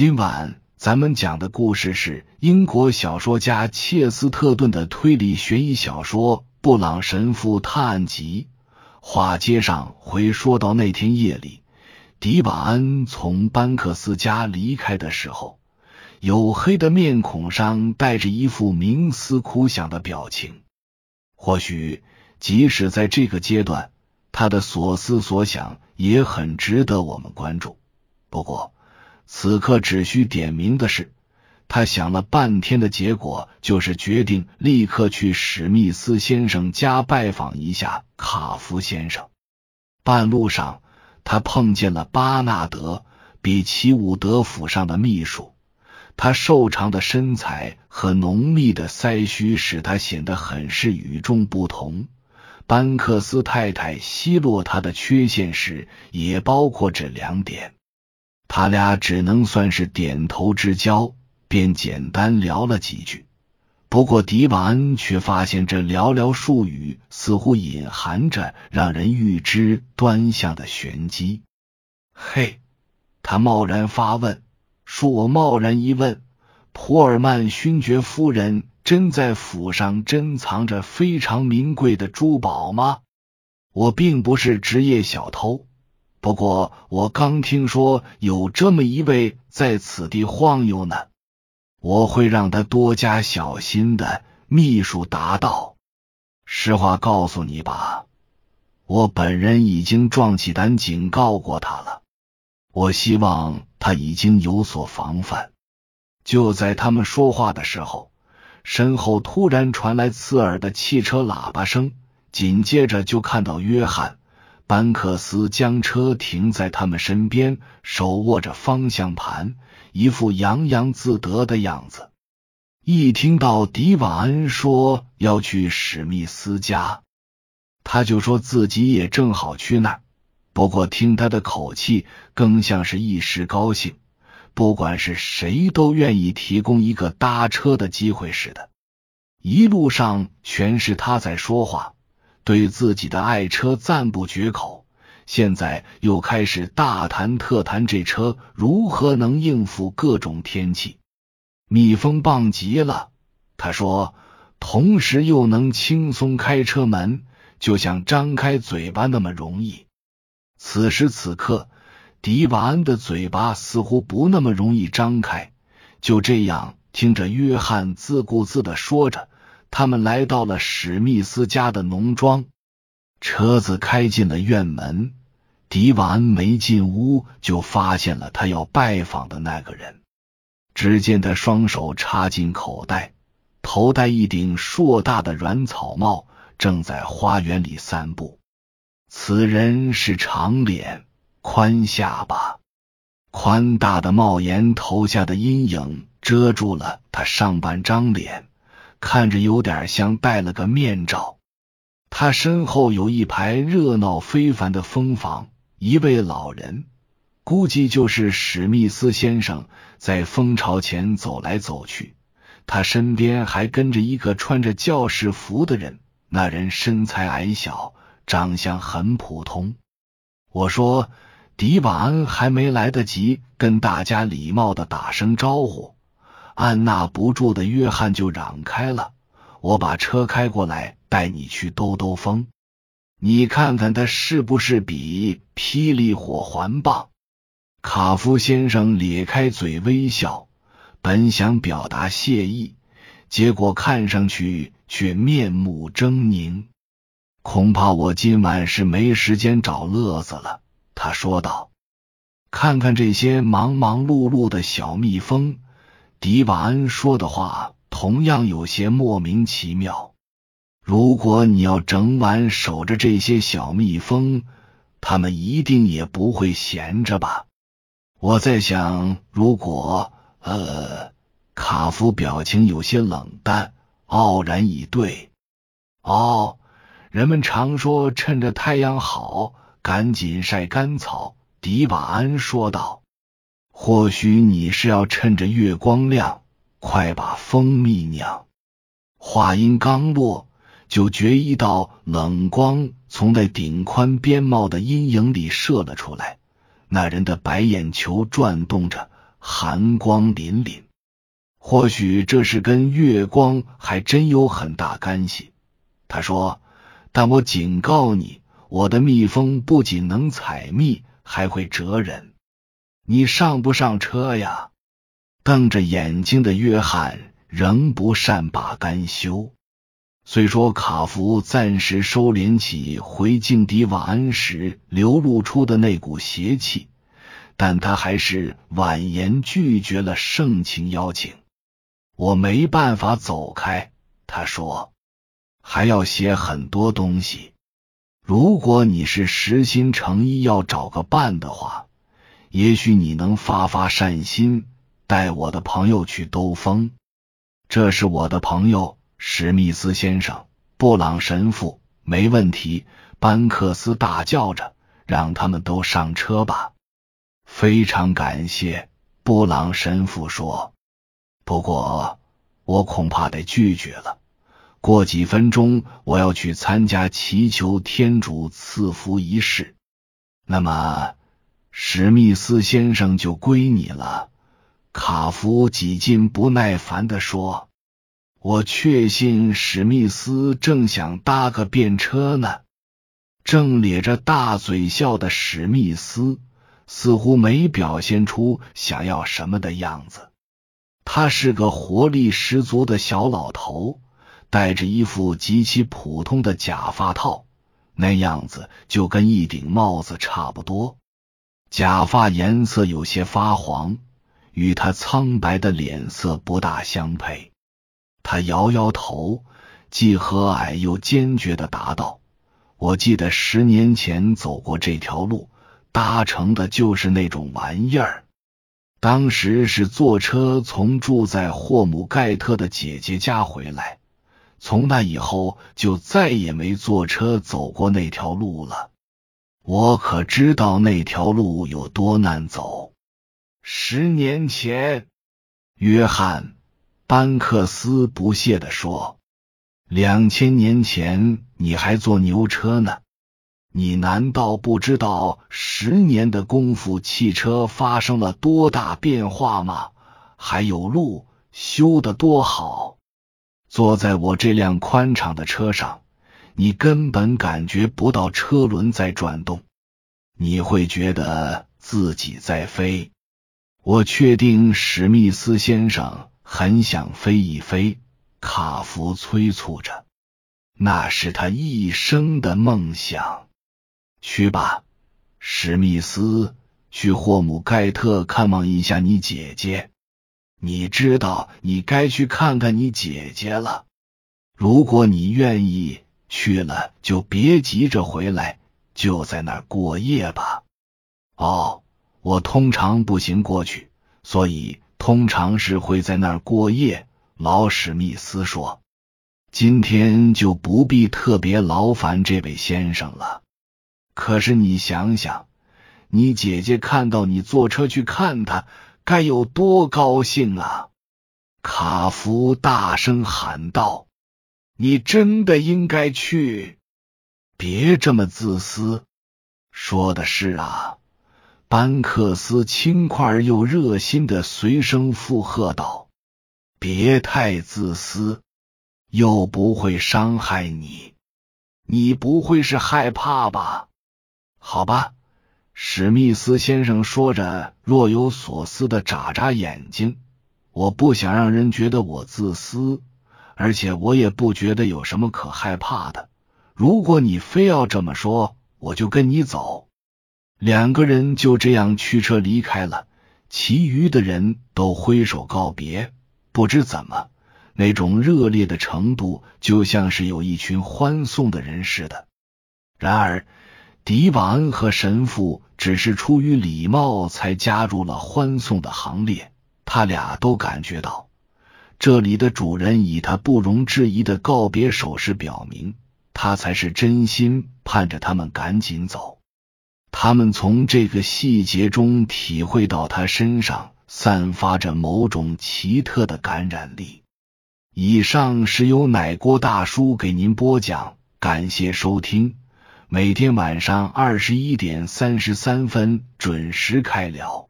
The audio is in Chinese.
今晚咱们讲的故事是英国小说家切斯特顿的推理悬疑小说《布朗神父探案集》。话接上回，说到那天夜里，迪瓦恩从班克斯家离开的时候，黝黑的面孔上带着一副冥思苦想的表情。或许，即使在这个阶段，他的所思所想也很值得我们关注。不过，此刻只需点名的是，他想了半天的结果，就是决定立刻去史密斯先生家拜访一下卡夫先生。半路上，他碰见了巴纳德·比奇伍德府上的秘书。他瘦长的身材和浓密的腮须使他显得很是与众不同。班克斯太太奚落他的缺陷时，也包括这两点。他俩只能算是点头之交，便简单聊了几句。不过迪瓦恩却发现这寥寥数语似乎隐含着让人预知端详的玄机。嘿，他贸然发问。恕我贸然一问，普尔曼勋爵夫人真在府上珍藏着非常名贵的珠宝吗？我并不是职业小偷，不过我刚听说有这么一位在此地晃悠呢。我会让他多加小心的。秘书答道：“实话告诉你吧，我本人已经壮起胆警告过他了。我希望。”他已经有所防范。就在他们说话的时候，身后突然传来刺耳的汽车喇叭声，紧接着就看到约翰·班克斯将车停在他们身边，手握着方向盘，一副洋洋自得的样子。一听到迪瓦恩说要去史密斯家，他就说自己也正好去那儿。不过听他的口气，更像是一时高兴，不管是谁都愿意提供一个搭车的机会似的。一路上全是他在说话，对自己的爱车赞不绝口。现在又开始大谈特谈这车如何能应付各种天气，密封棒极了。他说，同时又能轻松开车门，就像张开嘴巴那么容易。此时此刻，迪瓦恩的嘴巴似乎不那么容易张开。就这样，听着约翰自顾自的说着，他们来到了史密斯家的农庄。车子开进了院门，迪瓦恩没进屋，就发现了他要拜访的那个人。只见他双手插进口袋，头戴一顶硕大的软草帽，正在花园里散步。此人是长脸、宽下巴，宽大的帽檐投下的阴影遮住了他上半张脸，看着有点像戴了个面罩。他身后有一排热闹非凡的蜂房，一位老人，估计就是史密斯先生，在蜂巢前走来走去。他身边还跟着一个穿着教士服的人，那人身材矮小。长相很普通，我说迪瓦恩还没来得及跟大家礼貌的打声招呼，按捺不住的约翰就嚷开了：“我把车开过来，带你去兜兜风，你看看他是不是比霹雳火环棒？”卡夫先生咧开嘴微笑，本想表达谢意，结果看上去却面目狰狞。恐怕我今晚是没时间找乐子了，他说道。看看这些忙忙碌碌的小蜜蜂，迪瓦恩说的话同样有些莫名其妙。如果你要整晚守着这些小蜜蜂，他们一定也不会闲着吧？我在想，如果……呃，卡夫表情有些冷淡，傲然以对。哦。人们常说，趁着太阳好，赶紧晒干草。迪瓦恩说道：“或许你是要趁着月光亮，快把蜂蜜酿。”话音刚落，就觉一道冷光从那顶宽边帽的阴影里射了出来。那人的白眼球转动着，寒光凛凛。或许这是跟月光还真有很大干系。他说：“但我警告你，我的蜜蜂不仅能采蜜，还会蜇人。你上不上车呀？”瞪着眼睛的约翰仍不善罢甘休。虽说卡夫暂时收敛起回敬迪瓦恩时流露出的那股邪气，但他还是婉言拒绝了盛情邀请。我没办法走开，他说，还要写很多东西。如果你是实心诚意要找个伴的话，也许你能发发善心。带我的朋友去兜风，这是我的朋友史密斯先生，布朗神父，没问题。班克斯大叫着：“让他们都上车吧！”非常感谢，布朗神父说。不过我恐怕得拒绝了。过几分钟我要去参加祈求天主赐福仪式，那么史密斯先生就归你了。卡夫几近不耐烦的说：“我确信史密斯正想搭个便车呢。”正咧着大嘴笑的史密斯似乎没表现出想要什么的样子。他是个活力十足的小老头，戴着一副极其普通的假发套，那样子就跟一顶帽子差不多。假发颜色有些发黄。与他苍白的脸色不大相配，他摇摇头，既和蔼又坚决的答道：“我记得十年前走过这条路，搭乘的就是那种玩意儿。当时是坐车从住在霍姆盖特的姐姐家回来，从那以后就再也没坐车走过那条路了。我可知道那条路有多难走。”十年前，约翰·班克斯不屑地说：“两千年前你还坐牛车呢，你难道不知道十年的功夫汽车发生了多大变化吗？还有路修的多好！坐在我这辆宽敞的车上，你根本感觉不到车轮在转动，你会觉得自己在飞。”我确定史密斯先生很想飞一飞，卡夫催促着，那是他一生的梦想。去吧，史密斯，去霍姆盖特看望一下你姐姐。你知道，你该去看看你姐姐了。如果你愿意去了，就别急着回来，就在那儿过夜吧。哦。我通常步行过去，所以通常是会在那儿过夜。老史密斯说：“今天就不必特别劳烦这位先生了。可是你想想，你姐姐看到你坐车去看她，该有多高兴啊！”卡夫大声喊道：“你真的应该去，别这么自私。”说的是啊。班克斯轻快又热心的随声附和道：“别太自私，又不会伤害你。你不会是害怕吧？好吧。”史密斯先生说着，若有所思的眨眨眼睛。我不想让人觉得我自私，而且我也不觉得有什么可害怕的。如果你非要这么说，我就跟你走。两个人就这样驱车离开了，其余的人都挥手告别。不知怎么，那种热烈的程度就像是有一群欢送的人似的。然而，迪瓦恩和神父只是出于礼貌才加入了欢送的行列。他俩都感觉到，这里的主人以他不容置疑的告别手势表明，他才是真心盼着他们赶紧走。他们从这个细节中体会到他身上散发着某种奇特的感染力。以上是由奶锅大叔给您播讲，感谢收听。每天晚上二十一点三十三分准时开聊。